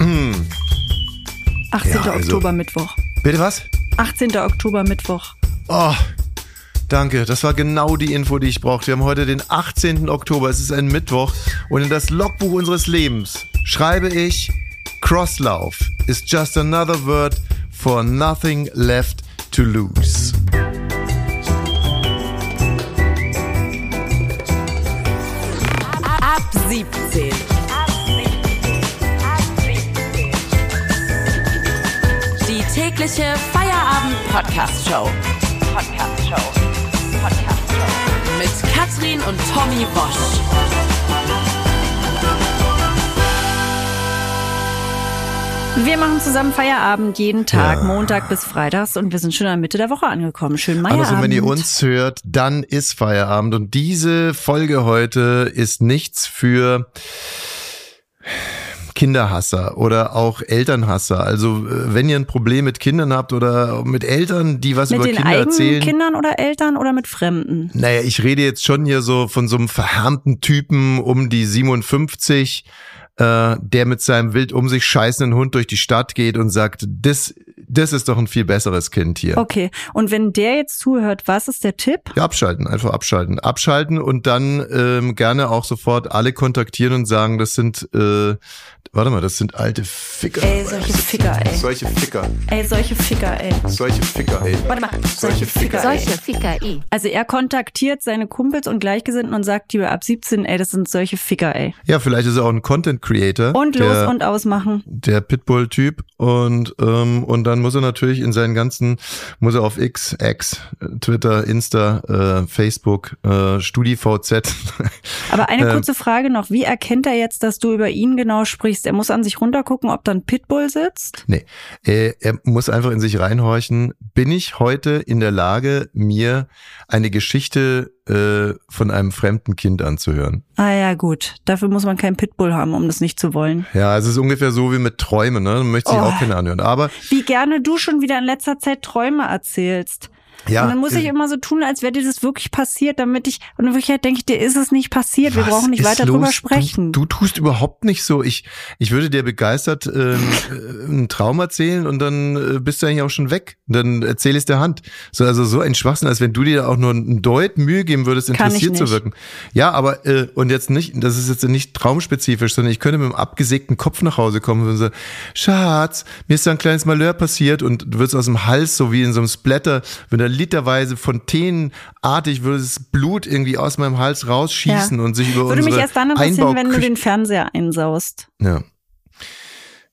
18. Ja, also- Oktober, Mittwoch. Bitte was? 18. Oktober, Mittwoch. Oh, danke. Das war genau die Info, die ich brauchte. Wir haben heute den 18. Oktober. Es ist ein Mittwoch. Und in das Logbuch unseres Lebens schreibe ich, Crosslauf is just another word for nothing left to lose. Tägliche Feierabend-Podcast-Show. Podcast-Show. Podcast-Show. Mit Katrin und Tommy Bosch. Wir machen zusammen Feierabend jeden Tag, Ja. Montag bis Freitags und wir sind schon in der Mitte der Woche angekommen. Schönen Feierabend. Also wenn ihr uns hört, dann ist Feierabend. Und diese Folge heute ist nichts für Kinderhasser oder auch Elternhasser. Also äh, wenn ihr ein Problem mit Kindern habt oder mit Eltern, die was mit über Kinder eigenen erzählen. Kindern oder Eltern oder mit Fremden? Naja, ich rede jetzt schon hier so von so einem verhärmten Typen um die 57, äh, der mit seinem wild um sich scheißenden Hund durch die Stadt geht und sagt, das, das ist doch ein viel besseres Kind hier. Okay. Und wenn der jetzt zuhört, was ist der Tipp? Ja, abschalten, einfach abschalten. Abschalten und dann ähm, gerne auch sofort alle kontaktieren und sagen, das sind, äh, warte mal, das sind alte Ficker. Ey, solche Ficker, ey. Solche Ficker. Ey, solche Ficker, ey. Solche Ficker, ey. Warte mal, solche Ficker, ey. Solche Ficker, eh. Also er kontaktiert seine Kumpels und Gleichgesinnten und sagt, die ab 17, ey, das sind solche Ficker, ey. Ja, vielleicht ist er auch ein Content Creator. Und der, los und ausmachen. der Pitbull-Typ und ähm, und dann muss er natürlich in seinen ganzen muss er auf X, X, äh, Twitter, Insta, äh, Facebook, äh, StudiVZ. Aber eine Ähm. kurze Frage noch. Wie erkennt er jetzt, dass du über ihn genau sprichst? Er muss an sich runtergucken, ob da ein Pitbull sitzt? nee, er muss einfach in sich reinhorchen. Bin ich heute in der Lage, mir eine Geschichte äh, von einem fremden Kind anzuhören? Ah ja, gut. Dafür muss man keinen Pitbull haben, um das nicht zu wollen. Ja, es ist ungefähr so wie mit Träumen, ne? Man möchte sich Oh. auch keine anhören. Aber Wie gerne du schon wieder in letzter Zeit Träume erzählst. ja, und dann muss ich äh, immer so tun, als wäre dir das wirklich passiert, damit ich, und in Wirklichkeit denke ich, dir ist es nicht passiert. Wir brauchen nicht weiter los? drüber sprechen. Du, du tust überhaupt nicht so. Ich, ich würde dir begeistert ähm, äh, einen Traum erzählen und dann äh, bist du eigentlich auch schon weg. Dann erzähl es der Hand. So, also so ein Schwachsinn, als wenn du dir auch nur einen Deut Mühe geben würdest, interessiert zu wirken. Ja, aber äh, und jetzt nicht, das ist jetzt nicht traumspezifisch, sondern ich könnte mit einem abgesägten Kopf nach Hause kommen und so, Schatz, mir ist da ein kleines Malheur passiert und du wirst aus dem Hals, so wie in so einem Splatter, wenn da literweise fontänenartig würde das Blut irgendwie aus meinem Hals rausschießen Ja. und sich über Würde mich erst dann interessieren, wenn du den Fernseher einsaust. ja.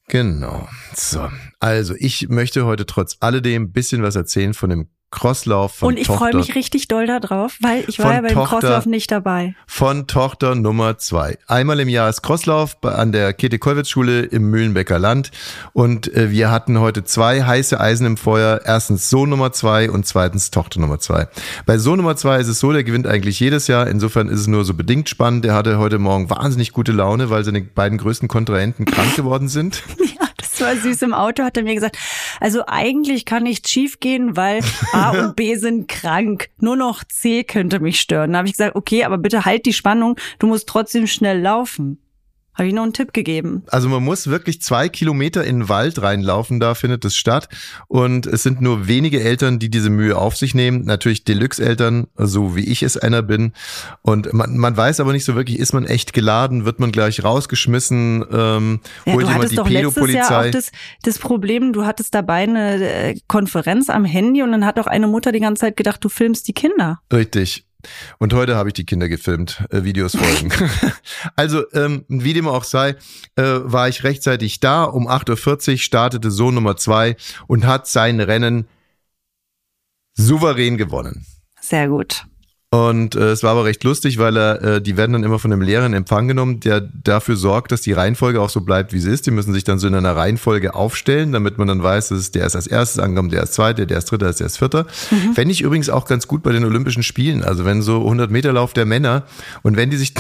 Genau. So. Also, ich möchte heute trotz alledem ein bisschen was erzählen von dem Crosslauf von Und ich freue mich richtig doll darauf, weil ich war ja beim Tochter- Crosslauf nicht dabei. von Tochter Nummer zwei. Einmal im Jahr ist Crosslauf an der Käthe-Kollwitz-Schule im Mühlenbecker Land. Und äh, wir hatten heute zwei heiße Eisen im Feuer. Erstens Sohn Nummer zwei und zweitens Tochter Nummer zwei. Bei Sohn Nummer zwei ist es so, der gewinnt eigentlich jedes Jahr. Insofern ist es nur so bedingt spannend. Der hatte heute Morgen wahnsinnig gute Laune, weil seine beiden größten Kontrahenten krank geworden sind. Das war süß im Auto, hat er mir gesagt. Also eigentlich kann nichts schief gehen, weil A und B sind krank. Nur noch C könnte mich stören. Da habe ich gesagt, okay, aber bitte halt die Spannung. Du musst trotzdem schnell laufen. Habe ich noch einen Tipp gegeben. Also man muss wirklich zwei Kilometer in den Wald reinlaufen, da findet es statt. Und es sind nur wenige Eltern, die diese Mühe auf sich nehmen. Natürlich Deluxe-Eltern, so wie ich es einer bin. Und man, man weiß aber nicht so wirklich, ist man echt geladen, wird man gleich rausgeschmissen, ähm, Ja, holt du jemand hattest die doch letztes Jahr Pedopolizei. auch das, das Problem, du hattest dabei eine äh, Konferenz am Handy und dann hat auch eine Mutter die ganze Zeit gedacht, du filmst die Kinder. Richtig. Und heute habe ich die Kinder gefilmt, äh, Videos folgen. also, ähm, wie dem auch sei, äh, war ich rechtzeitig da. Um 8.40 Uhr startete Sohn Nummer zwei und hat sein Rennen souverän gewonnen. Sehr gut. Und äh, es war aber recht lustig, weil er, äh, die werden dann immer von einem Lehrer in Empfang genommen, der dafür sorgt, dass die Reihenfolge auch so bleibt, wie sie ist. Die müssen sich dann so in einer Reihenfolge aufstellen, damit man dann weiß, dass der ist als erstes angekommen, der ist zweiter, der ist dritter, der ist vierter. Fände ich übrigens auch ganz gut bei den Olympischen Spielen. Also wenn so 100 Meter Lauf der Männer und wenn die sich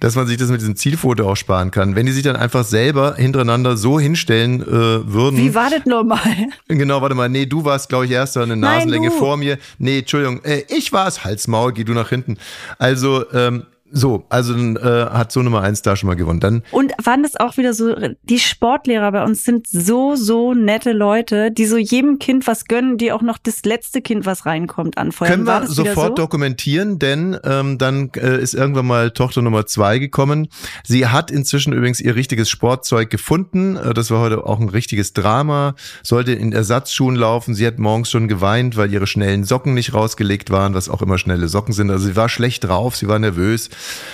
dass man sich das mit diesem Zielfoto auch sparen kann. Wenn die sich dann einfach selber hintereinander so hinstellen äh, würden. Wie war das normal? Genau, warte mal. Nee, du warst, glaube ich, erster eine Nein, Nasenlänge du. vor mir. Nee, Entschuldigung, äh, ich war's. Halsmaul, geh du nach hinten. Also, ähm, So, also äh, hat so Nummer eins da schon mal gewonnen. Dann Und waren das auch wieder so, die Sportlehrer bei uns sind so, so nette Leute, die so jedem Kind was gönnen, die auch noch das letzte Kind, was reinkommt, anfeuern. können War wir sofort so? dokumentieren, denn ähm, dann äh, ist irgendwann mal Tochter Nummer zwei gekommen. Sie hat inzwischen übrigens ihr richtiges Sportzeug gefunden. Äh, das war heute auch ein richtiges Drama. Sollte in Ersatzschuhen laufen. Sie hat morgens schon geweint, weil ihre schnellen Socken nicht rausgelegt waren, was auch immer schnelle Socken sind. Also sie war schlecht drauf, sie war nervös.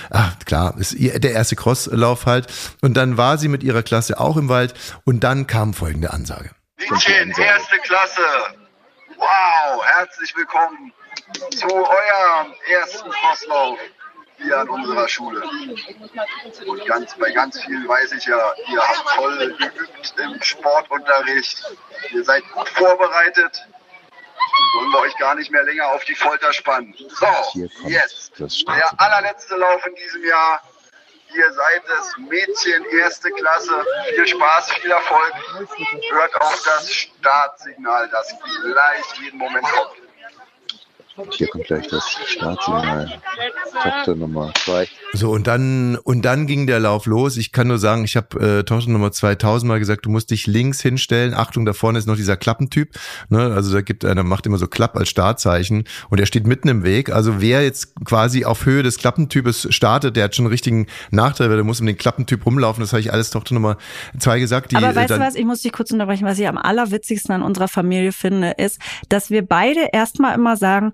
Ah, klar, ist ihr, der erste Crosslauf halt. Und dann war sie mit ihrer Klasse auch im Wald und dann kam folgende Ansage. Mädchen, erste Klasse. Wow, herzlich willkommen zu eurem ersten Crosslauf hier an unserer Schule. Und ganz, bei ganz vielen weiß ich ja, ihr habt toll geübt im Sportunterricht. Ihr seid gut vorbereitet. Wollen wir euch gar nicht mehr länger auf die Folter spannen. So, jetzt das der allerletzte Lauf in diesem Jahr. Ihr seid es, Mädchen, erste Klasse. Viel Spaß, viel Erfolg. Hört auf das Startsignal, das gleich jeden Moment kommt. Hier kommt gleich das Startsignal. Tochter Nummer zwei. So, und dann, und dann ging der Lauf los. Ich kann nur sagen, ich habe äh, Tochter Nummer 2000 mal gesagt, du musst dich links hinstellen. Achtung, da vorne ist noch dieser Klappentyp. Ne? Also da gibt einer, macht immer so Klapp als Startzeichen und er steht mitten im Weg. Also wer jetzt quasi auf Höhe des Klappentypes startet, der hat schon einen richtigen Nachteil, weil der muss um den Klappentyp rumlaufen. Das habe ich alles Tochter Nummer zwei gesagt. Die, Aber äh, weißt du was, ich muss dich kurz unterbrechen, was ich am allerwitzigsten an unserer Familie finde, ist, dass wir beide erstmal immer sagen,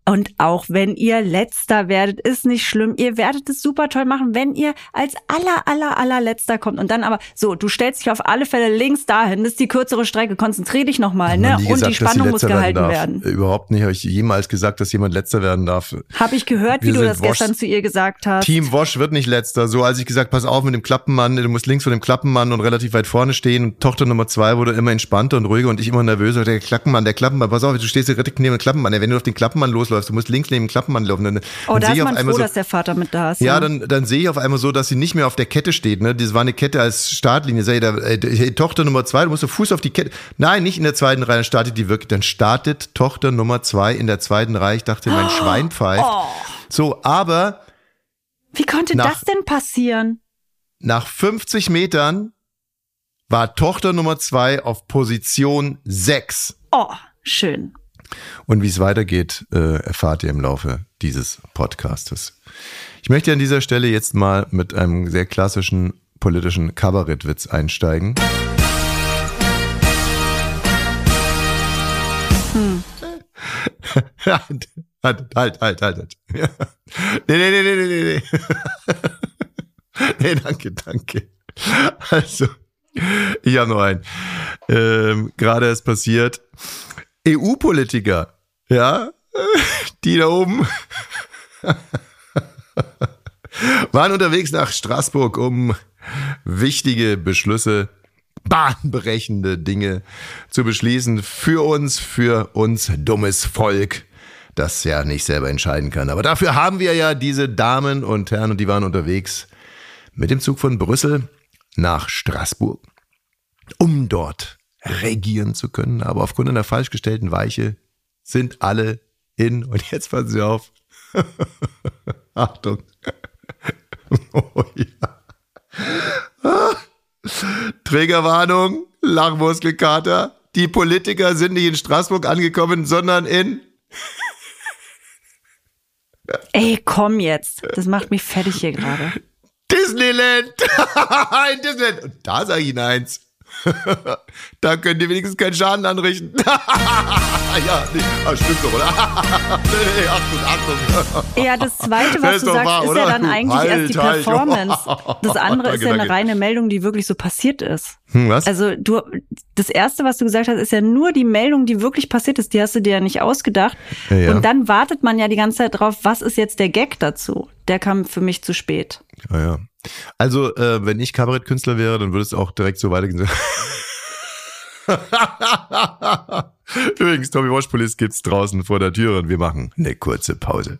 und auch wenn ihr letzter werdet, ist nicht schlimm. Ihr werdet es super toll machen, wenn ihr als aller, aller, allerletzter kommt. Und dann aber, so, du stellst dich auf alle Fälle links dahin, das ist die kürzere Strecke, konzentrier dich nochmal, ne? Und gesagt, die Spannung muss gehalten werden. Äh, Überhaupt nicht. Habe ich jemals gesagt, dass jemand letzter werden darf. Habe ich gehört, wie Wir du sind das Wosch- gestern zu ihr gesagt hast. Team Wosch wird nicht letzter. So, als ich gesagt, pass auf mit dem Klappenmann, du musst links von dem Klappenmann und relativ weit vorne stehen. Und Tochter Nummer zwei wurde immer entspannter und ruhiger und ich immer nervöser. Der Klappenmann, der Klappenmann, pass auf, du stehst hier direkt neben dem Klappenmann. Wenn du auf den Klappenmann losläufst, du musst links neben dem Klappenmann laufen. Dann, oh, dann da ist ich auf man froh, so, dass der Vater mit da ist. ja, dann, dann sehe ich auf einmal so, dass sie nicht mehr auf der Kette steht. Ne? Das war eine Kette als Startlinie. Sag ich, da, äh, hey, Tochter Nummer zwei, du musst den Fuß auf die Kette. Nein, nicht in der zweiten Reihe, dann startet die wirklich. Dann startet Tochter Nummer zwei in der zweiten Reihe. Ich dachte, mein Schwein pfeift. Oh. So, aber Wie konnte Nach- das denn passieren? nach 50 Metern war Tochter Nummer zwei auf Position 6. Oh, schön. Und wie es weitergeht, äh, erfahrt ihr im Laufe dieses Podcastes. Ich möchte an dieser Stelle jetzt mal mit einem sehr klassischen politischen Kabarettwitz einsteigen. halt, halt, halt, halt, halt. Ja. Nee, nee, nee, nee, nee, nee. Nee, danke, danke. Also, ich habe noch einen. Ähm, Gerade ist passiert. EU-Politiker, ja, die da oben waren unterwegs nach Straßburg, um wichtige Beschlüsse, bahnbrechende Dinge zu beschließen für uns, für uns dummes Volk, das ja nicht selber entscheiden kann. Aber dafür haben wir ja diese Damen und Herren und die waren unterwegs mit dem Zug von Brüssel nach Straßburg, um dort regieren zu können. Aber aufgrund einer falsch gestellten Weiche sind alle in, und jetzt passen Sie auf, Achtung. Oh, ja. Ah. Trägerwarnung, Lachmuskelkater. Die Politiker sind nicht in Straßburg angekommen, sondern in Ey, komm jetzt. Das macht mich fertig hier gerade. Disneyland. in Disneyland. Und da sage ich Ihnen eins. da könnt ihr wenigstens keinen Schaden anrichten. ja, nee, ah, stimmt doch, oder? nee, Achtung, Achtung. Ja, das Zweite, Das was ist du sagst, wahr, ist oder? ja dann eigentlich Halt, erst die halt. Performance. Das andere ist Danke, ja eine danke. reine Meldung, die wirklich so passiert ist. Hm, was? Also du, das Erste, was du gesagt hast, ist ja nur die Meldung, die wirklich passiert ist. Die hast du dir ja nicht ausgedacht. Ja, ja. Und dann wartet man ja die ganze Zeit drauf, was ist jetzt der Gag dazu? Der kam für mich zu spät. Ja, ja. Also, äh, wenn ich Kabarettkünstler wäre, dann würde es auch direkt so weitergehen. Übrigens, Tommy Wash Police gibt's draußen vor der Tür und wir machen eine kurze Pause.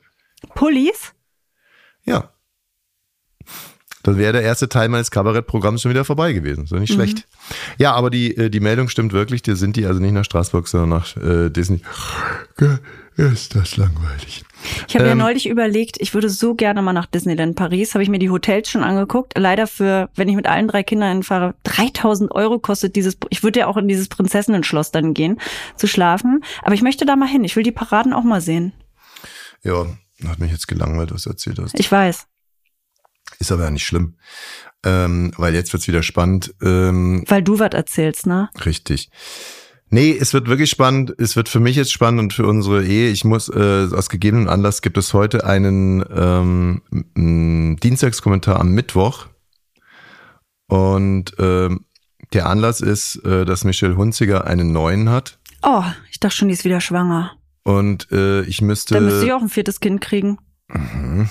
Pullis? Ja. Dann wäre der erste Teil meines Kabarettprogramms schon wieder vorbei gewesen. So nicht schlecht. Ja, aber die, äh, die Meldung stimmt wirklich. Die sind die also nicht nach Straßburg, sondern nach äh, Disney. Ist das langweilig. Ich habe ja Ähm, neulich überlegt, ich würde so gerne mal nach Disneyland Paris. Habe ich mir die Hotels schon angeguckt. Leider für, wenn ich mit allen drei Kindern hinfahre, 3000 Euro kostet dieses. Ich würde ja auch in dieses Prinzessinnen-Schloss dann gehen, zu schlafen. Aber ich möchte da mal hin. Ich will die Paraden auch mal sehen. Ja, hat mich jetzt gelangweilt, was du erzählt hast. Ich weiß. Ist aber ja nicht schlimm. Ähm, weil jetzt wird's wieder spannend. Ähm, Weil du was erzählst, ne? Richtig. Nee, es wird wirklich spannend. Es wird für mich jetzt spannend und für unsere Ehe. Ich muss, äh, aus gegebenen Anlass gibt es heute einen ähm, Dienstagskommentar am Mittwoch. Und ähm, der Anlass ist, äh, dass Michelle Hunziger einen neuen hat. Oh, ich dachte schon, die ist wieder schwanger. Und äh, ich müsste. Dann müsste ich auch ein viertes Kind kriegen. Mhm.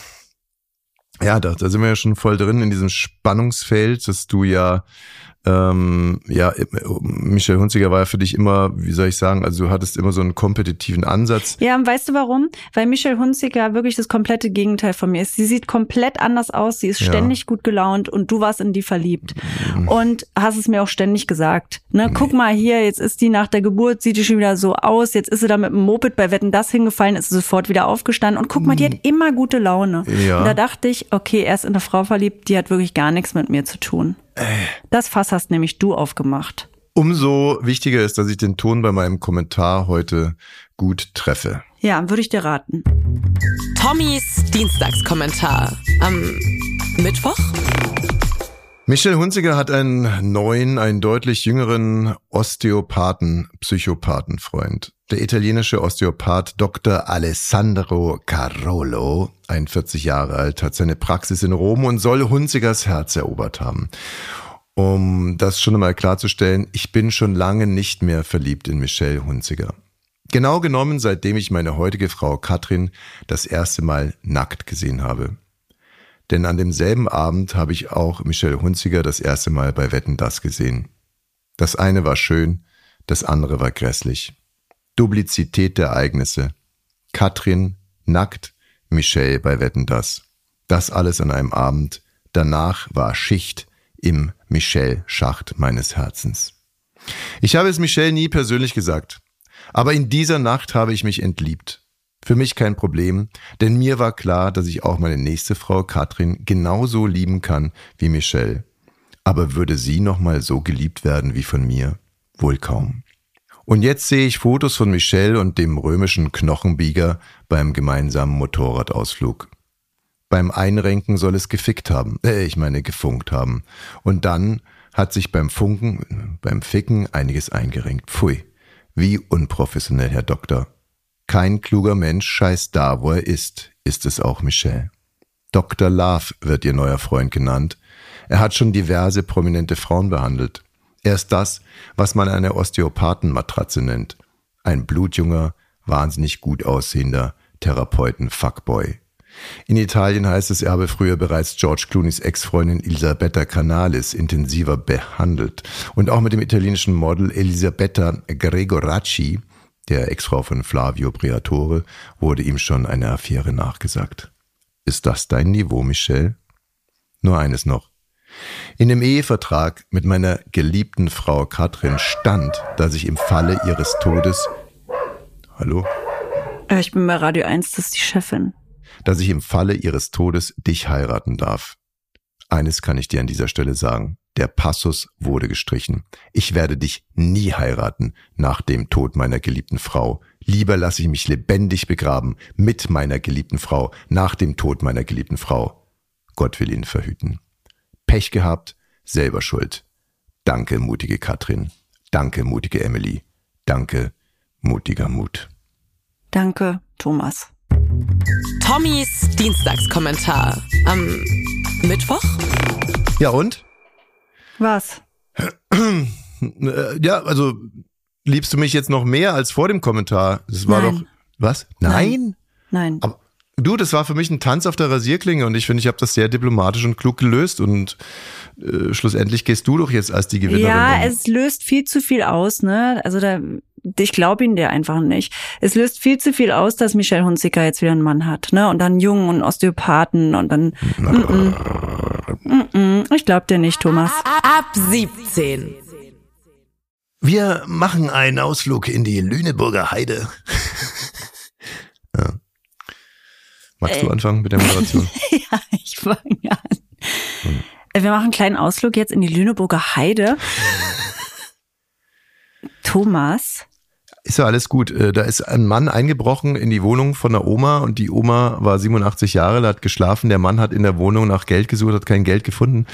Ja, da, da sind wir ja schon voll drin in diesem Spannungsfeld, dass du ja, ähm, ja, Michelle Hunziger war ja für dich immer, wie soll ich sagen, also du hattest immer so einen kompetitiven Ansatz. Ja, und weißt du warum? Weil Michelle Hunziker wirklich das komplette Gegenteil von mir ist. Sie sieht komplett anders aus, sie ist Ja. Mhm. ständig gut gelaunt und du warst in die verliebt. Und hast es mir auch ständig gesagt. Ne, guck mal hier, jetzt ist die nach der Geburt, sieht die schon wieder so aus, jetzt ist sie da mit dem Moped bei Wetten das hingefallen, ist sie sofort wieder aufgestanden und guck mal, die hat immer gute Laune. Mhm. Ja. Und da dachte ich, okay, er ist in eine Frau verliebt, die hat wirklich gar nichts mit mir zu tun. Das Fass hast nämlich du aufgemacht. Umso wichtiger ist, dass ich den Ton bei meinem Kommentar heute gut treffe. Ja, würde ich dir raten. Tommys Dienstagskommentar am Mittwoch. Michelle Hunziger hat einen neuen, einen deutlich jüngeren Osteopathen, Psychopathenfreund. Der italienische Osteopath Dr. Alessandro Carolo, 41 Jahre alt, hat seine Praxis in Rom und soll Hunzigers Herz erobert haben. Um das schon einmal klarzustellen, ich bin schon lange nicht mehr verliebt in Michelle Hunziger. Genau genommen, seitdem ich meine heutige Frau Katrin das erste Mal nackt gesehen habe. Denn an demselben Abend habe ich auch Michelle Hunziger das erste Mal bei Wetten das gesehen. Das eine war schön, das andere war grässlich. Duplizität der Ereignisse. Katrin nackt, Michelle bei Wetten das. Das alles an einem Abend. Danach war Schicht im Michelle-Schacht meines Herzens. Ich habe es Michelle nie persönlich gesagt. Aber in dieser Nacht habe ich mich entliebt. Für mich kein Problem, denn mir war klar, dass ich auch meine nächste Frau Katrin genauso lieben kann wie Michelle. Aber würde sie noch mal so geliebt werden wie von mir? Wohl kaum. Und jetzt sehe ich Fotos von Michelle und dem römischen Knochenbieger beim gemeinsamen Motorradausflug. Beim Einrenken soll es gefickt haben, äh, ich meine gefunkt haben. Und dann hat sich beim Funken, beim Ficken einiges eingerenkt. Pfui, wie unprofessionell, Herr Doktor. Kein kluger Mensch scheißt da, wo er ist, ist es auch Michelle. Dr. Love wird ihr neuer Freund genannt. Er hat schon diverse prominente Frauen behandelt. Er ist das, was man eine Osteopathenmatratze nennt. Ein blutjunger, wahnsinnig gut aussehender Therapeuten-Fuckboy. In Italien heißt es, er habe früher bereits George Clooneys Ex-Freundin Elisabetta Canalis intensiver behandelt. Und auch mit dem italienischen Model Elisabetta Gregoracci, der Ex-Frau von Flavio Briatore, wurde ihm schon eine Affäre nachgesagt. Ist das dein Niveau, Michelle? Nur eines noch. In dem Ehevertrag mit meiner geliebten Frau Katrin stand, dass ich im Falle ihres Todes Hallo? Ich bin bei Radio 1, das ist die Chefin. dass ich im Falle ihres Todes dich heiraten darf. Eines kann ich dir an dieser Stelle sagen. Der Passus wurde gestrichen. Ich werde dich nie heiraten nach dem Tod meiner geliebten Frau. Lieber lasse ich mich lebendig begraben mit meiner geliebten Frau nach dem Tod meiner geliebten Frau. Gott will ihn verhüten. Pech gehabt, selber schuld. Danke, mutige Katrin. Danke, mutige Emily. Danke, mutiger Mut. Danke, Thomas. Tommys Dienstagskommentar am Mittwoch. Ja und? Was? Äh, Ja, also liebst du mich jetzt noch mehr als vor dem Kommentar? Das war Nein. doch was? Nein. Nein? Nein. Aber du, das war für mich ein Tanz auf der Rasierklinge und ich finde, ich habe das sehr diplomatisch und klug gelöst und äh, schlussendlich gehst du doch jetzt als die Gewinnerin. Ja, um. es löst viel zu viel aus, ne? Also da ich glaube ihn der einfach nicht. Es löst viel zu viel aus, dass Michelle Hunziker jetzt wieder einen Mann hat, ne? Und dann Jungen und Osteopathen und dann. Mm -mm. Mm ich glaube dir nicht, Thomas. Ab 17. Wir machen einen Ausflug in die Lüneburger Heide. Magst Äh. du anfangen mit der Moderation? ja, ich fange an. Äh, Wir machen einen kleinen Ausflug jetzt in die Lüneburger Heide. Thomas. Ist ja alles gut. Äh, Da ist ein Mann eingebrochen in die Wohnung von der Oma und die Oma war 87 Jahre alt, hat geschlafen. Der Mann hat in der Wohnung nach Geld gesucht, hat kein Geld gefunden.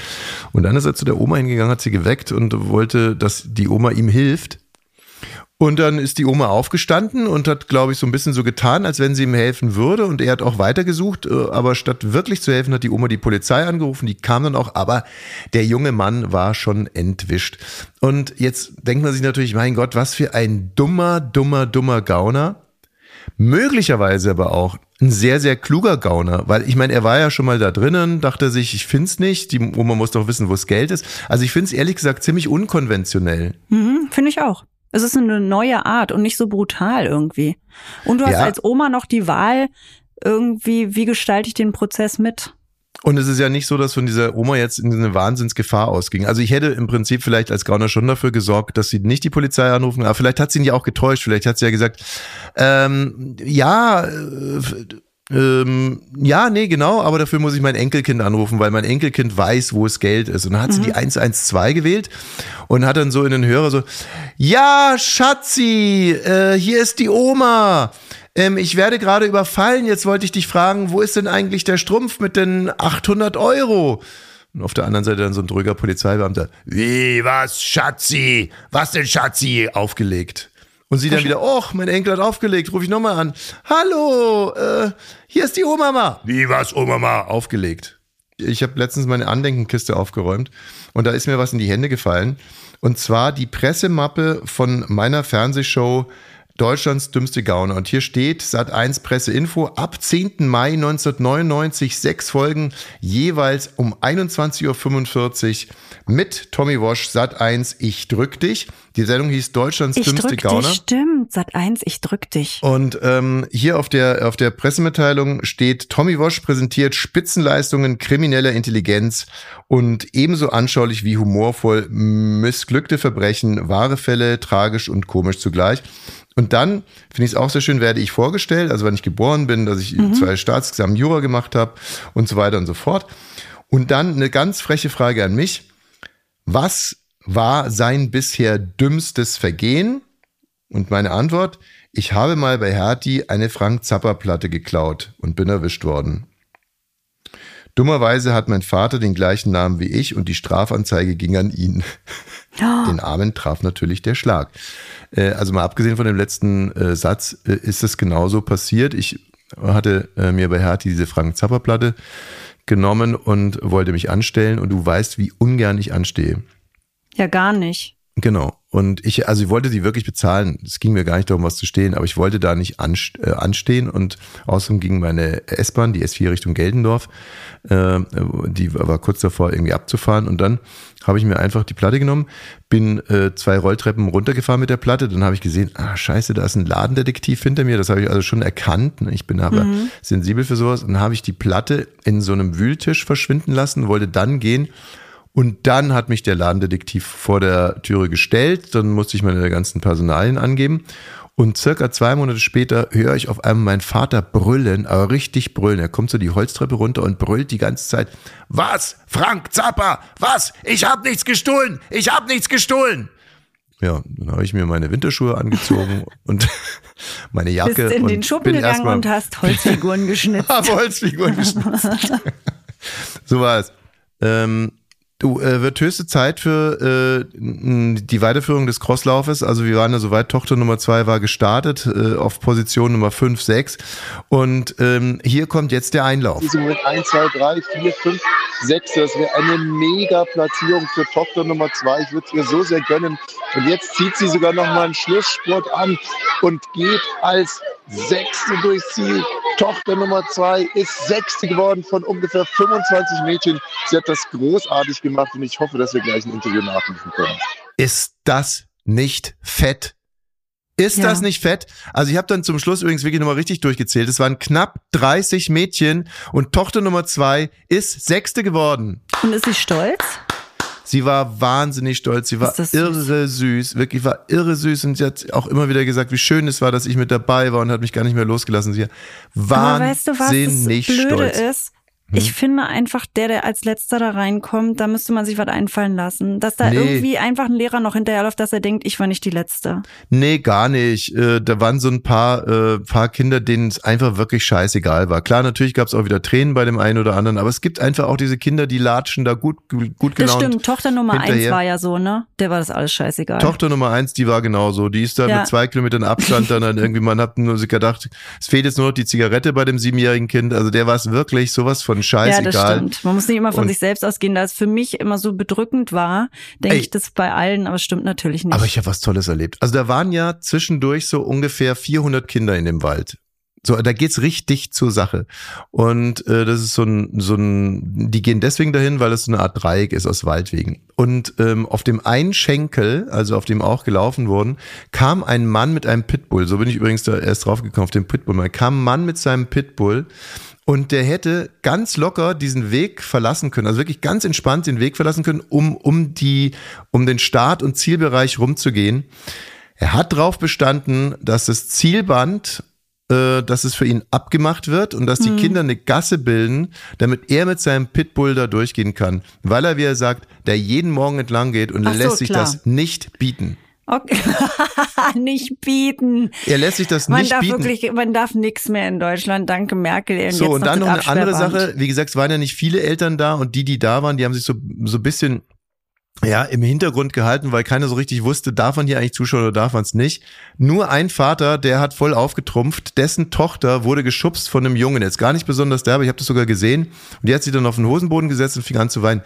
Und dann ist er zu der Oma hingegangen, hat sie geweckt und wollte, dass die Oma ihm hilft. Und dann ist die Oma aufgestanden und hat, glaube ich, so ein bisschen so getan, als wenn sie ihm helfen würde. Und er hat auch weitergesucht. äh, Aber statt wirklich zu helfen, hat die Oma die Polizei angerufen. Die kam dann auch. Aber der junge Mann war schon entwischt. Und jetzt denkt man sich natürlich, mein Gott, was für ein dummer, dummer, dummer Gauner. Möglicherweise aber auch ein sehr, sehr kluger Gauner, weil ich meine, er war ja schon mal da drinnen, dachte sich, ich find's nicht, die Oma muss doch wissen, wo das Geld ist. Also ich find's ehrlich gesagt ziemlich unkonventionell. Mhm, Finde ich auch. Es ist eine neue Art und nicht so brutal irgendwie. Und du hast Ja. als Oma noch die Wahl, irgendwie, wie gestalte ich den Prozess mit? Und es ist ja nicht so, dass von dieser Oma jetzt in eine Wahnsinnsgefahr ausging. Also ich hätte im Prinzip vielleicht als Gauner schon dafür gesorgt, dass sie nicht die Polizei anrufen, aber vielleicht hat sie ihn ja auch getäuscht. Vielleicht hat sie ja gesagt, ähm, ja, äh, ähm, ja, nee, genau, aber dafür muss ich mein Enkelkind anrufen, weil mein Enkelkind weiß, wo es Geld ist. Und dann hat sie die 112 gewählt und hat dann so in den Hörer so, ja, Schatzi, äh, hier ist die Oma. Ähm, ich werde gerade überfallen. Jetzt wollte ich dich fragen, wo ist denn eigentlich der Strumpf mit den 800 Euro? Und auf der anderen Seite dann so ein drüger Polizeibeamter. Wie, was, Schatzi? Was denn, Schatzi? Aufgelegt. Und sie dann wieder, och, mein Enkel hat aufgelegt, ruf ich nochmal an. Hallo, äh, hier ist die Oma-Mama. Wie, was, Oma-Mama? Aufgelegt. Ich habe letztens meine Andenkenkiste aufgeräumt und da ist mir was in die Hände gefallen. Und zwar die Pressemappe von meiner Fernsehshow Deutschlands dümmste Gauner. Und hier steht Sat 1 Presseinfo ab 10. Mai 1999 sechs Folgen jeweils um 21.45 Uhr mit Tommy Walsh Sat 1 Ich drück dich. Die Sendung hieß Deutschlands Ich dümmste drück Gauner. dich, stimmt. Sat 1, ich drück dich. Und ähm, hier auf der, auf der Pressemitteilung steht, Tommy Walsh präsentiert Spitzenleistungen krimineller Intelligenz und ebenso anschaulich wie humorvoll missglückte Verbrechen, wahre Fälle, tragisch und komisch zugleich. Und dann finde ich es auch sehr schön, werde ich vorgestellt, also wenn ich geboren bin, dass ich zwei Staatsexamen Jura gemacht habe und so weiter und so fort. Und dann eine ganz freche Frage an mich. Was war sein bisher dümmstes Vergehen? Und meine Antwort, ich habe mal bei Hertie eine Frank Zappa Platte geklaut und bin erwischt worden. Dummerweise hat mein Vater den gleichen Namen wie ich und die Strafanzeige ging an ihn. Den Armen traf natürlich der Schlag. Äh, also mal abgesehen von dem letzten äh, Satz äh, ist es genauso passiert. Ich hatte mir bei Hertie diese Frank Zappa Platte genommen und wollte mich anstellen und du weißt, wie ungern ich anstehe. Ja, gar nicht. Genau. Und ich, also ich wollte die wirklich bezahlen. Es ging mir gar nicht darum, was zu stehen, aber ich wollte da nicht äh, anstehen. Und außerdem ging meine S-Bahn, die S4 Richtung Geldendorf, äh, die war kurz davor irgendwie abzufahren. Und dann habe ich mir einfach die Platte genommen, bin äh, zwei Rolltreppen runtergefahren mit der Platte. Dann habe ich gesehen, ah scheiße, da ist ein Ladendetektiv hinter mir. Das habe ich also schon erkannt. ne? Ich bin aber sensibel für sowas. Und dann habe ich die Platte in so einem Wühltisch verschwinden lassen, wollte dann gehen. Und dann hat mich der Ladendetektiv vor der Türe gestellt. Dann musste ich meine ganzen Personalien angeben. Und circa zwei Monate später höre ich auf einmal meinen Vater brüllen, aber richtig brüllen. Er kommt so die Holztreppe runter und brüllt die ganze Zeit. Was? Frank Zappa? Was? Ich hab nichts gestohlen! Ich hab nichts gestohlen! Ja, dann habe ich mir meine Winterschuhe angezogen und meine Jacke. Bist in und den Schuppen gegangen erstmal- und hast Holzfiguren geschnitzt. habe Holzfiguren geschnitzt. so war es. Ähm, du, äh, wird höchste Zeit für äh, die Weiterführung des Crosslaufes. Also wir waren ja soweit, Tochter Nummer zwei war gestartet, äh, auf Position Nummer fünf, sechs. Und ähm, hier kommt jetzt der Einlauf. Moment 1, 2, 3, 4, 5, 6. Das wäre eine mega Platzierung für Tochter Nummer 2. Ich würde es ihr so sehr gönnen. Und jetzt zieht sie sogar noch einen Schlussspurt an und geht als Sechste durchs Ziel. Tochter Nummer 2 ist Sechste geworden von ungefähr 25 Mädchen. Sie hat das großartig gemacht und ich hoffe, dass wir gleich ein Interview nachrufen können. Ist das nicht fett? Ist Ja. das nicht fett? Also ich habe dann zum Schluss übrigens wirklich nochmal richtig durchgezählt. Es waren knapp 30 Mädchen und Tochter Nummer zwei ist Sechste geworden. Und ist sie stolz? Sie war wahnsinnig stolz, sie war Ist irre süß, wirklich war irre süß und sie hat auch immer wieder gesagt, wie schön es war, dass ich mit dabei war und hat mich gar nicht mehr losgelassen. Sie war Aber weißt du, was das wahnsinnig Blöde stolz. Hm? ist? Ich finde einfach, der, der als letzter da reinkommt, da müsste man sich was einfallen lassen. Dass da Nee. irgendwie einfach ein Lehrer noch hinterherläuft, dass er denkt, ich war nicht die Letzte. Nee, gar nicht. Äh, da waren so ein paar, äh, paar Kinder, denen es einfach wirklich scheißegal war. Klar, natürlich gab es auch wieder Tränen bei dem einen oder anderen, aber es gibt einfach auch diese Kinder, die latschen da gut, gut Das gelaunt. stimmt, Tochter Nummer eins hinterher. war ja so, ne? Der war das alles scheißegal. Tochter Nummer eins, die war genauso. Die ist da Ja. mit zwei Kilometern Abstand dann, dann irgendwie, man hat nur sich gedacht, es fehlt jetzt nur noch die Zigarette bei dem siebenjährigen Kind. Also der war es wirklich sowas von ja, scheißegal. das stimmt. Man muss nicht immer von Und- sich selbst ausgehen. Da es für mich immer so bedrückend war, denke ich das bei allen, aber es stimmt natürlich nicht. Aber ich habe was Tolles erlebt. Also da waren ja zwischendurch so ungefähr 400 Kinder in dem Wald. So, da geht's richtig zur Sache. Und äh, das ist so ein, so ein, die gehen deswegen dahin, weil es so eine Art Dreieck ist aus Waldwegen. Und ähm, auf dem einen Schenkel, also auf dem auch gelaufen wurden, kam ein Mann mit einem Pitbull. So bin ich übrigens da erst draufgekommen, auf den Pitbull. Da kam ein Mann mit seinem Pitbull und der hätte ganz locker diesen Weg verlassen können, also wirklich ganz entspannt den Weg verlassen können, um, um die, um den Start- und Zielbereich rumzugehen. Er hat darauf bestanden, dass das Zielband, äh, dass es für ihn abgemacht wird und dass die Mhm. Kinder eine Gasse bilden, damit er mit seinem Pitbull da durchgehen kann. Weil er, wie er sagt, der jeden Morgen entlang geht und Ach so, lässt sich klar. das nicht bieten. Okay. nicht bieten. Er lässt sich das Man nicht darf bieten. wirklich, man darf nichts mehr in Deutschland. Danke Merkel. Und So, und dann noch eine andere. Sache. Wie gesagt, es waren ja nicht viele Eltern da und die, die da waren, die haben sich so, so ein bisschen ja, im Hintergrund gehalten, weil keiner so richtig wusste, darf man hier eigentlich zuschauen oder darf man es nicht. Nur ein Vater, der hat voll aufgetrumpft, dessen Tochter wurde geschubst von einem Jungen. Jetzt gar nicht besonders derbe, ich habe das sogar gesehen. Und die hat sich dann auf den Hosenboden gesetzt und fing an zu weinen.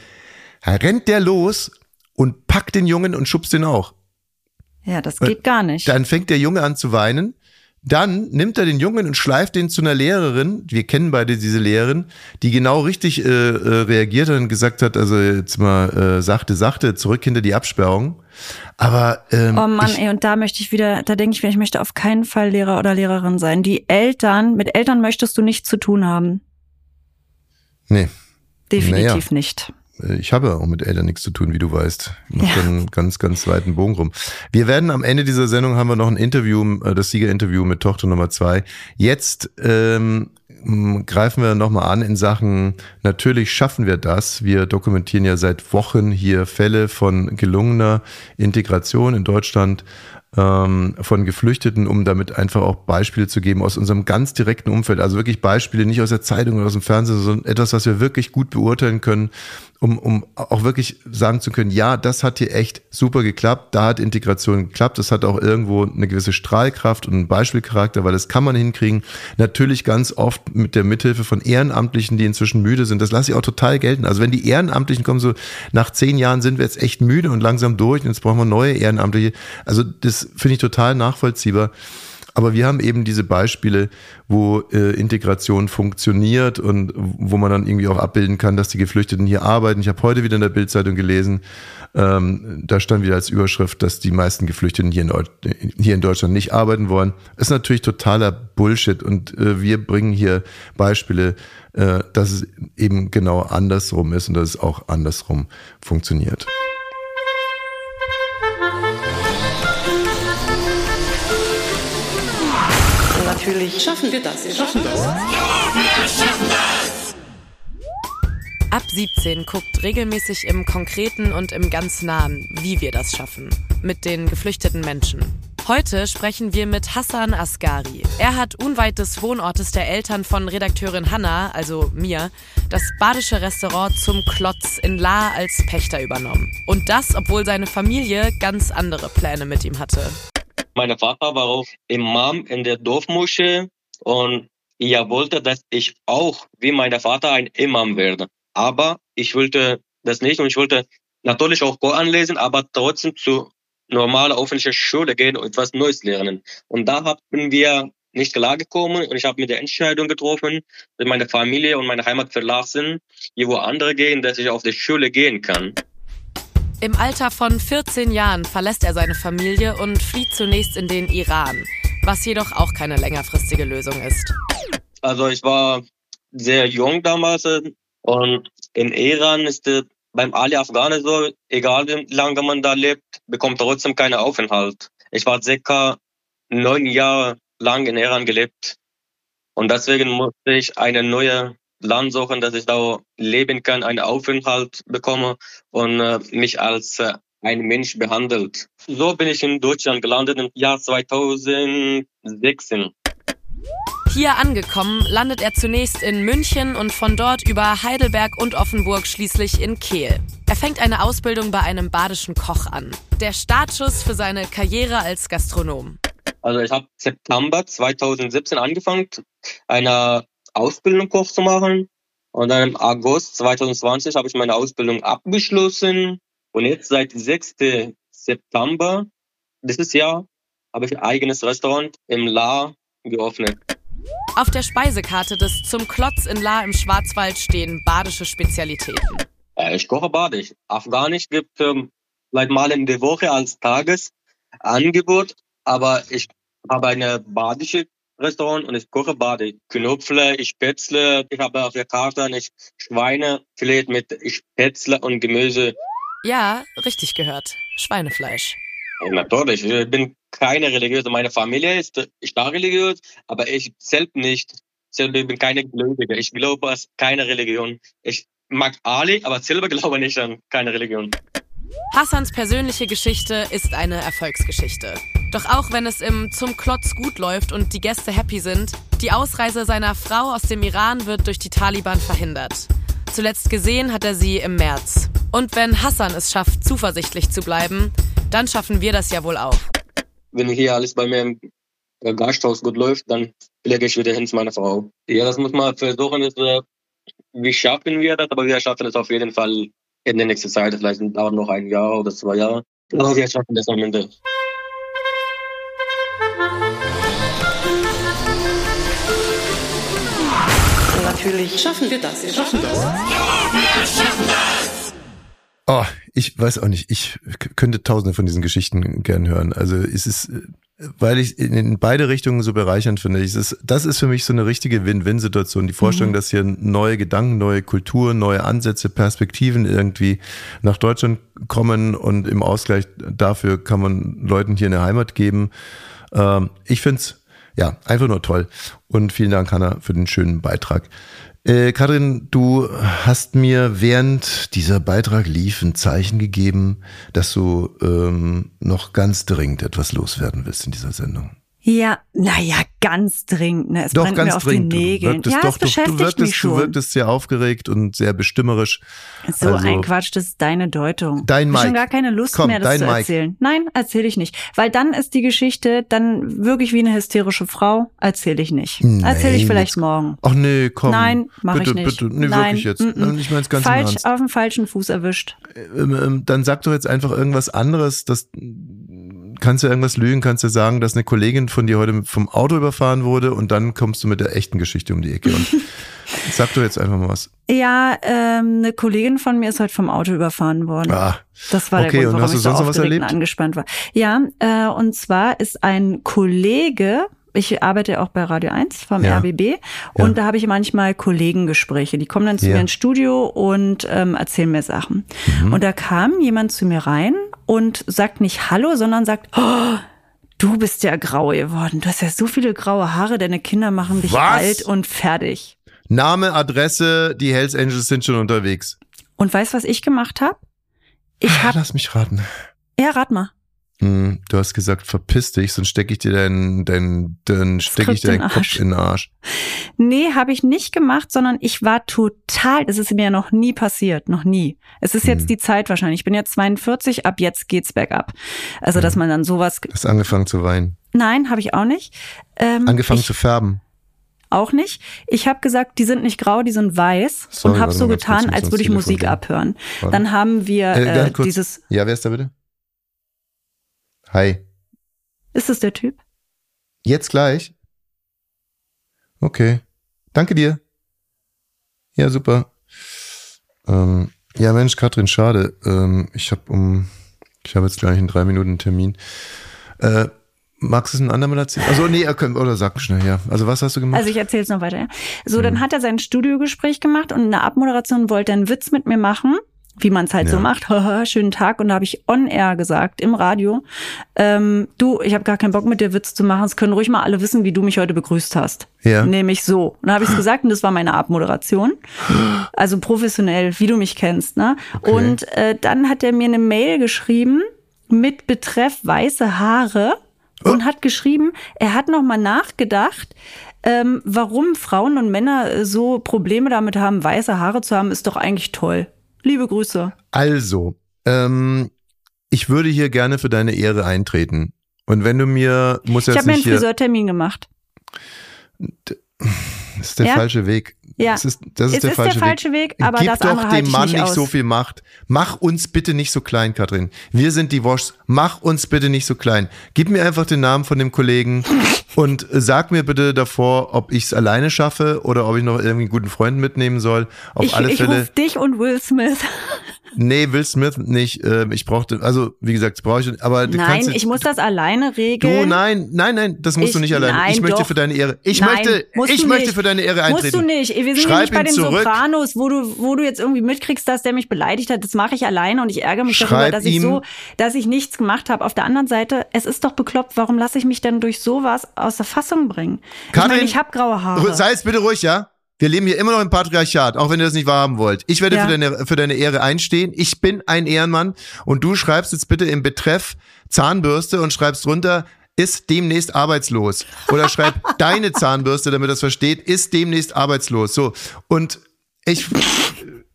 Da rennt der los und packt den Jungen und schubst den auch. Ja, das geht gar nicht. Dann fängt der Junge an zu weinen. Dann nimmt er den Jungen und schleift den zu einer Lehrerin. Wir kennen beide diese Lehrerin, die genau richtig äh, äh, reagiert hat und gesagt hat, also jetzt mal äh, sachte, sachte, zurück hinter die Absperrung. Aber ähm, Oh Mann, ich, ey, und da möchte ich wieder, da denke ich mir, ich möchte auf keinen Fall Lehrer oder Lehrerin sein. Die Eltern, mit Eltern möchtest du nichts zu tun haben. nee, Definitiv nicht. Äh, ich habe auch mit Eltern nichts zu tun, wie du weißt. Ich mache Ja. einen ganz, ganz weiten Bogen rum. Wir werden am Ende dieser Sendung haben wir noch ein Interview, äh, das Siegerinterview mit Tochter Nummer zwei. Jetzt ähm, greifen wir nochmal an in Sachen, natürlich schaffen wir das. Wir dokumentieren ja seit Wochen hier Fälle von gelungener Integration in Deutschland ähm, von Geflüchteten, um damit einfach auch Beispiele zu geben aus unserem ganz direkten Umfeld. Also wirklich Beispiele nicht aus der Zeitung oder aus dem Fernsehen, sondern etwas, was wir wirklich gut beurteilen können, um, um auch wirklich sagen zu können, ja, das hat hier echt super geklappt, da hat Integration geklappt, das hat auch irgendwo eine gewisse Strahlkraft und einen Beispielcharakter, weil das kann man hinkriegen. Natürlich ganz oft mit der Mithilfe von Ehrenamtlichen, die inzwischen müde sind. Das lasse ich auch total gelten. Also wenn die Ehrenamtlichen kommen, so nach zehn Jahren sind wir jetzt echt müde und langsam durch und jetzt brauchen wir neue Ehrenamtliche. Also das finde ich total nachvollziehbar. Aber wir haben eben diese Beispiele, wo äh, Integration funktioniert und wo man dann irgendwie auch abbilden kann, dass die Geflüchteten hier arbeiten. Ich habe heute wieder in der Bildzeitung gelesen, ähm, da stand wieder als Überschrift, dass die meisten Geflüchteten hier in, hier in Deutschland nicht arbeiten wollen. Ist natürlich totaler Bullshit und äh, wir bringen hier Beispiele, äh, dass es eben genau andersrum ist und dass es auch andersrum funktioniert. Natürlich schaffen wir das. Wir schaffen das. Ab 17 guckt regelmäßig im Konkreten und im ganz Nahen, wie wir das schaffen. Mit den geflüchteten Menschen. Heute sprechen wir mit Hassan Asgari. Er hat unweit des Wohnortes der Eltern von Redakteurin Hanna, also mir, das badische Restaurant zum Klotz in La als Pächter übernommen. Und das, obwohl seine Familie ganz andere Pläne mit ihm hatte. Mein Vater war auch Imam in der Dorfmoschee und er wollte, dass ich auch wie mein Vater ein Imam werde. Aber ich wollte das nicht und ich wollte natürlich auch Koran lesen, aber trotzdem zu normaler öffentlicher Schule gehen und etwas Neues lernen. Und da haben wir nicht klargekommen und ich habe mir die Entscheidung getroffen, dass meine Familie und meine Heimat verlassen, hier wo andere gehen, dass ich auf die Schule gehen kann. Im Alter von 14 Jahren verlässt er seine Familie und flieht zunächst in den Iran, was jedoch auch keine längerfristige Lösung ist. Also ich war sehr jung damals äh, und im Iran ist es beim Ali Afghane so, egal wie lange man da lebt, bekommt trotzdem keinen Aufenthalt. Ich war circa neun Jahre lang in Iran gelebt und deswegen musste ich eine neue Land suchen, dass ich da leben kann, einen Aufenthalt bekomme und äh, mich als äh, ein Mensch behandelt. So bin ich in Deutschland gelandet im Jahr 2016. Hier angekommen, landet er zunächst in München und von dort über Heidelberg und Offenburg schließlich in Kehl. Er fängt eine Ausbildung bei einem badischen Koch an. Der Startschuss für seine Karriere als Gastronom. Also ich habe September 2017 angefangen, eine Ausbildung Koch zu machen. Und dann im August 2020 habe ich meine Ausbildung abgeschlossen. Und jetzt seit 6. September dieses Jahr habe ich ein eigenes Restaurant im La geöffnet. Auf der Speisekarte des Zum Klotz in La im Schwarzwald stehen badische Spezialitäten. Äh, Ich koche badisch. Afghanisch gibt ähm, vielleicht mal in der Woche als Tagesangebot, aber ich habe eine badische Restaurant und ich koche. Knöpfle, ich Spätzle, ich habe auf der Karte nicht Schweinefilet mit Spätzle und Gemüse. Ja, richtig gehört. Schweinefleisch. Natürlich, ich bin keine religiöse. Meine Familie ist stark religiös, aber ich selbst nicht. Selber bin keine Gläubige. Ich glaube an keine Religion. Ich mag Ali, aber selber glaube nicht an keine Religion. Hassans persönliche Geschichte ist eine Erfolgsgeschichte. Doch auch wenn es im Zum Klotz gut läuft und die Gäste happy sind, die Ausreise seiner Frau aus dem Iran wird durch die Taliban verhindert. Zuletzt gesehen hat er sie im März. Und wenn Hassan es schafft, zuversichtlich zu bleiben, dann schaffen wir das ja wohl auch. Wenn hier alles bei mir im Gasthaus gut läuft, dann lege ich wieder hin zu meiner Frau. Ja, das muss man versuchen. Äh, wie schaffen wir das? Aber wir schaffen es auf jeden Fall in der nächsten Zeit. Vielleicht dauert noch ein Jahr oder zwei Jahre. Aber wir schaffen das am Ende. Natürlich schaffen wir das. Wir schaffen das. Oh, ich weiß auch nicht. Ich könnte tausende von diesen Geschichten gern hören. Also es ist, weil ich in, in beide Richtungen so bereichernd finde. Es ist, das ist für mich so eine richtige Win-Win-Situation. Die Vorstellung, dass hier neue Gedanken, neue Kultur, neue Ansätze, Perspektiven irgendwie nach Deutschland kommen und im Ausgleich dafür kann man Leuten hier eine Heimat geben. Ähm, ich find's ja, einfach nur toll. Und vielen Dank, Hanna, für den schönen Beitrag. Äh, Kathrin, du hast mir während dieser Beitrag lief ein Zeichen gegeben, dass du ähm, noch ganz dringend etwas loswerden willst in dieser Sendung. Ja, naja, ganz dringend. Ne? Es Doch, brennt ganz mir auf dringend. den Du wirktest, ja, doch, du beschäftigt wirktest, mich du wirktest sehr aufgeregt und sehr bestimmerisch. So Also- ein Quatsch, das ist deine Deutung. Dein ich hab schon Mike. gar keine Lust Komm, mehr, das zu Mike. erzählen. Nein, erzähle ich nicht. Weil dann ist die Geschichte dann wirklich wie eine hysterische Frau. Erzähle ich nicht. Erzähle ich vielleicht morgen. Ach nee, komm. Nein, mache ich nicht. Bitte, nee, Nein, wirklich jetzt. mm, mm. Ich meine es ganz Falsch, Ernst. auf dem falschen Fuß erwischt. ähm, ähm, dann sag doch jetzt einfach irgendwas anderes. Das kannst du irgendwas lügen, kannst du sagen, dass eine Kollegin von dir heute vom Auto überfahren wurde und dann kommst du mit der echten Geschichte um die Ecke. Und sag doch jetzt einfach mal was. Ja, ähm, eine Kollegin von mir ist heute vom Auto überfahren worden. Ah, Das war Okay, der Grund, und warum hast du ich so aufgeregt und erlebt? angespannt war. Ja, äh, und zwar ist ein Kollege, ich arbeite auch bei Radio 1 vom Ja. RBB und da habe ich manchmal Kollegengespräche. Die kommen dann zu Ja. mir ins Studio und ähm, erzählen mir Sachen. Mhm. Und da kam jemand zu mir rein und sagt nicht Hallo, sondern sagt, oh, du bist ja grau geworden. Du hast ja so viele graue Haare, deine Kinder machen dich Was? alt und fertig. Name, Adresse, die Hells Angels sind schon unterwegs. Und weißt was ich gemacht habe? Ich hab, Lass mich raten. ja, rat mal. Hm, du hast gesagt, verpiss dich, sonst stecke ich dir deinen, deinen, dann stecke ich dir deinen Kopf in den Arsch. Nee, habe ich nicht gemacht, sondern ich war total, es ist mir ja noch nie passiert, noch nie. Es ist Hm. jetzt die Zeit wahrscheinlich. Ich bin jetzt 42, ab jetzt geht's bergab. Also, dass man dann sowas, Du hast angefangen zu weinen. nein, habe ich auch nicht. Ähm, Angefangen ich zu färben. auch nicht. Ich habe gesagt, die sind nicht grau, die sind weiß Sorry, und habe so getan, als würde ich Musik gehen. abhören. Warte. Dann haben wir Äh, äh, dieses, Ja, wer ist da bitte? Hi. ist es der Typ? Jetzt gleich? Okay. Danke dir. Ja, super. Ähm, Ja, Mensch, Katrin, schade. Ähm, ich habe um, ich habe jetzt gleich in drei Minuten einen Termin. Äh, magst du es ein andermal erzählen? Also nee, er könnte, oder sag schnell, ja. Also was hast du gemacht? Also ich erzähle es noch weiter. Ja. So, dann hat er sein Studiogespräch gemacht und in der Abmoderation wollte er einen Witz mit mir machen, wie man es halt so Ja. macht. Haha, Schönen Tag. Und da habe ich on air gesagt im Radio, ähm, du, ich habe gar keinen Bock mit dir Witz zu machen. Es können ruhig mal alle wissen, wie du mich heute begrüßt hast. Ja. Nämlich so. Und dann habe ich es gesagt und das war meine Abmoderation. Also professionell, wie du mich kennst. Ne? Okay. Und äh, dann hat er mir eine Mail geschrieben mit Betreff weiße Haare und hat geschrieben, er hat noch mal nachgedacht, ähm, warum Frauen und Männer so Probleme damit haben, weiße Haare zu haben, ist doch eigentlich toll. Liebe Grüße. Also, ähm, ich würde hier gerne für deine Ehre eintreten. Und wenn du mir, muss Ich jetzt habe mir einen Friseurtermin gemacht. das ist der Ja? falsche Weg. Ja. Das ist, das ist Es der ist der falsche falsche Weg, aber Gib das doch dem ich Mann nicht nicht so viel Macht. Mach uns bitte nicht so klein, Katrin. Wir sind die Woschs. Mach uns bitte nicht so klein. Gib mir einfach den Namen von dem Kollegen und sag mir bitte davor, ob ich es alleine schaffe oder ob ich noch irgendwie einen guten Freund mitnehmen soll. Auf Ich, alle ich Fälle. rufe dich und Will Smith. Nee, Will Smith nicht. Ähm, ich brauchte, also wie gesagt, das brauche ich. Aber du Nein, kannst, ich muss das alleine regeln. Du, nein, nein, nein, das musst Ich- du nicht alleine. nein, ich möchte doch. für deine Ehre. Ich Nein, möchte, ich du möchte nicht. für deine Ehre eintreten. Musst du nicht. Wir sind Schreib nicht bei den zurück. Sopranos, wo du, wo du jetzt irgendwie mitkriegst, dass der mich beleidigt hat. Das mache ich alleine und ich ärgere mich darüber, Schreib dass ich so, dass ich nichts gemacht habe. Auf der anderen Seite, es ist doch bekloppt. Warum lasse ich mich denn durch sowas aus der Fassung bringen? Ich Katrin, meine, ich habe graue Haare. Sei jetzt bitte ruhig, ja? Wir leben hier immer noch im Patriarchat, auch wenn ihr das nicht wahrhaben wollt. Ich werde Ja. für, deine, für deine Ehre einstehen. Ich bin ein Ehrenmann und du schreibst jetzt bitte im Betreff Zahnbürste und schreibst drunter, ist demnächst arbeitslos. Oder schreib deine Zahnbürste, damit das versteht, ist demnächst arbeitslos. So. Und ich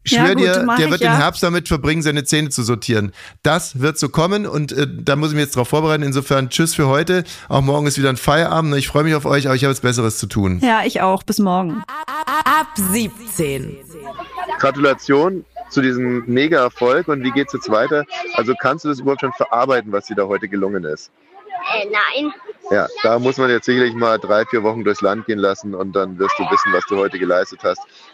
Ja, schwöre gut, dir, der ich, wird ja. den Herbst damit verbringen, seine Zähne zu sortieren. Das wird so kommen und äh, da muss ich mich jetzt drauf vorbereiten. Insofern tschüss für heute. Auch morgen ist wieder ein Feierabend. Ich freue mich auf euch, aber ich habe jetzt Besseres zu tun. Ja, ich auch. Bis morgen. Ab 17. Gratulation zu diesem Mega-Erfolg und wie geht's jetzt weiter? Also kannst du das überhaupt schon verarbeiten, was dir da heute gelungen ist? Äh, nein. Ja, da muss man jetzt sicherlich mal drei, vier Wochen durchs Land gehen lassen und dann wirst du wissen, was du heute geleistet hast.